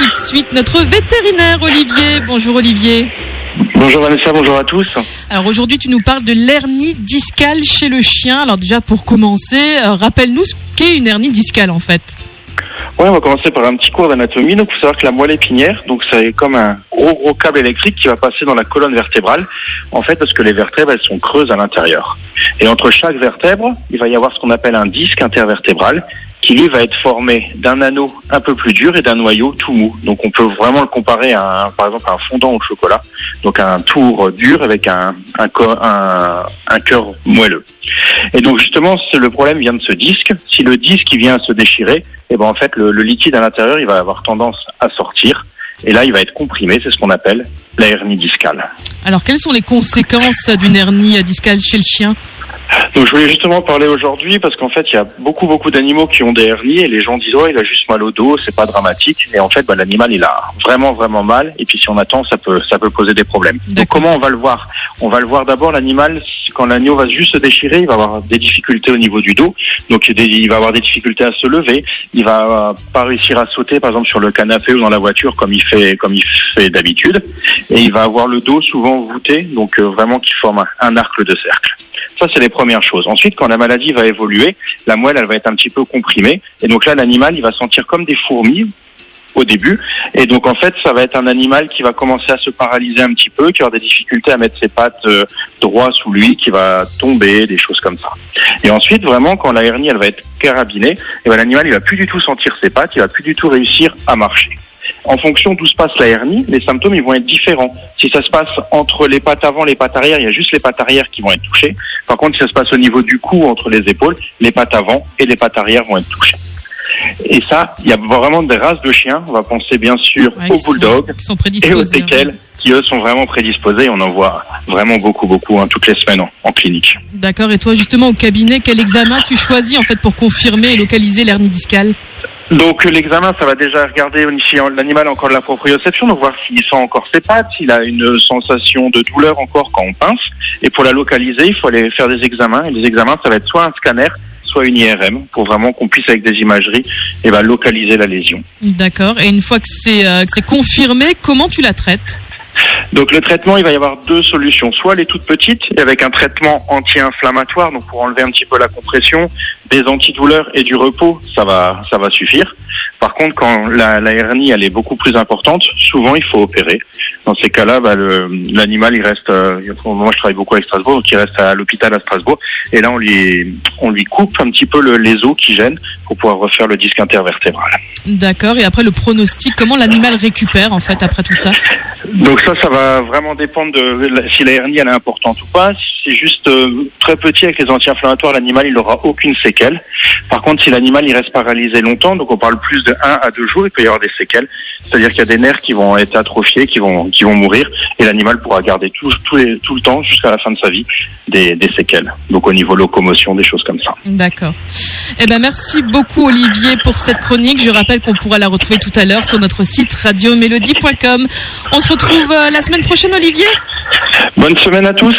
tout de suite notre vétérinaire Olivier. Bonjour Olivier. Bonjour Vanessa, bonjour à tous. Alors aujourd'hui, tu nous parles de l'hernie discale chez le chien. Alors déjà pour commencer, euh, rappelle-nous ce qu'est une hernie discale en fait. Ouais, on va commencer par un petit cours d'anatomie. Donc, il faut savoir que la moelle épinière, donc c'est comme un gros gros câble électrique qui va passer dans la colonne vertébrale. En fait, parce que les vertèbres elles sont creuses à l'intérieur. Et entre chaque vertèbre, il va y avoir ce qu'on appelle un disque intervertébral qui lui va être formé d'un anneau un peu plus dur et d'un noyau tout mou. Donc on peut vraiment le comparer à, un, par exemple, un fondant au chocolat. Donc un tour dur avec un, un, un, un cœur moelleux. Et donc justement, le problème vient de ce disque. Si le disque vient à se déchirer, et eh ben en fait le, le liquide à l'intérieur il va avoir tendance à sortir. Et là, il va être comprimé, c'est ce qu'on appelle la hernie discale. Alors, quelles sont les conséquences d'une hernie discale chez le chien donc je voulais justement parler aujourd'hui parce qu'en fait il y a beaucoup beaucoup d'animaux qui ont des hernies et les gens disent oh il a juste mal au dos c'est pas dramatique et en fait bah, l'animal il a vraiment vraiment mal et puis si on attend ça peut ça peut poser des problèmes. Donc comment on va le voir? On va le voir d'abord l'animal quand l'agneau va juste se déchirer il va avoir des difficultés au niveau du dos donc il va avoir des difficultés à se lever il va pas réussir à sauter par exemple sur le canapé ou dans la voiture comme il fait comme il fait d'habitude et il va avoir le dos souvent voûté donc euh, vraiment qui forme un arc de cercle. Ça, c'est les premières choses. Ensuite, quand la maladie va évoluer, la moelle, elle va être un petit peu comprimée. Et donc là, l'animal, il va sentir comme des fourmis au début. Et donc en fait, ça va être un animal qui va commencer à se paralyser un petit peu, qui avoir des difficultés à mettre ses pattes euh, droit sous lui, qui va tomber, des choses comme ça. Et ensuite, vraiment, quand la hernie elle va être carabinée, et ben, l'animal il va plus du tout sentir ses pattes, il va plus du tout réussir à marcher. En fonction d'où se passe la hernie, les symptômes ils vont être différents. Si ça se passe entre les pattes avant, les pattes arrière, il y a juste les pattes arrière qui vont être touchées. Par contre, si ça se passe au niveau du cou, entre les épaules, les pattes avant et les pattes arrière vont être touchées. Et ça, il y a vraiment des races de chiens. On va penser bien sûr aux bulldogs et aux teckels qui eux sont vraiment prédisposés. On en voit vraiment beaucoup, beaucoup hein, toutes les semaines en, clinique. D'accord. Et toi, justement, au cabinet, quel examen tu choisis en fait pour confirmer et localiser l'hernie discale? Donc l'examen, ça va déjà regarder si l'animal a encore de la proprioception, donc voir s'il sent encore ses pattes, s'il a une sensation de douleur encore quand on pince. Et pour la localiser, il faut aller faire des examens. Et les examens, ça va être soit un scanner, soit une IRM, pour vraiment qu'on puisse avec des imageries et ben, localiser la lésion. D'accord. Et une fois que c'est euh, confirmé, comment tu la traites? Donc le traitement, il va y avoir deux solutions. Soit les toutes petites, avec un traitement anti-inflammatoire, donc pour enlever un petit peu la compression, des antidouleurs et du repos, ça va, ça va suffire. Par contre, quand la, la hernie elle est beaucoup plus importante, souvent il faut opérer. Dans ces cas-là, bah, l'animal il reste. Euh, moi, je travaille beaucoup avec Strasbourg, donc il reste à l'hôpital à Strasbourg. Et là, on lui on lui coupe un petit peu le, les os qui gênent pour pouvoir refaire le disque intervertébral. D'accord. Et après le pronostic, comment l'animal récupère en fait après tout ça? Donc ça, ça va vraiment dépendre de si la hernie elle est importante ou pas. Si c'est juste euh, très petit avec les anti-inflammatoires, l'animal il n'aura aucune séquelle. Par contre, si l'animal il reste paralysé longtemps, donc on parle plus de 1 à 2 jours, il peut y avoir des séquelles. C'est-à-dire qu'il y a des nerfs qui vont être atrophiés, qui vont qui vont mourir, et l'animal pourra garder tout tout, les, tout le temps jusqu'à la fin de sa vie des, des séquelles. Donc au niveau locomotion, des choses comme ça. D'accord. Eh ben merci beaucoup Olivier pour cette chronique. Je rappelle qu'on pourra la retrouver tout à l'heure sur notre site radiomélodie.com. On se retrouve euh, la semaine prochaine Olivier. Bonne semaine à tous.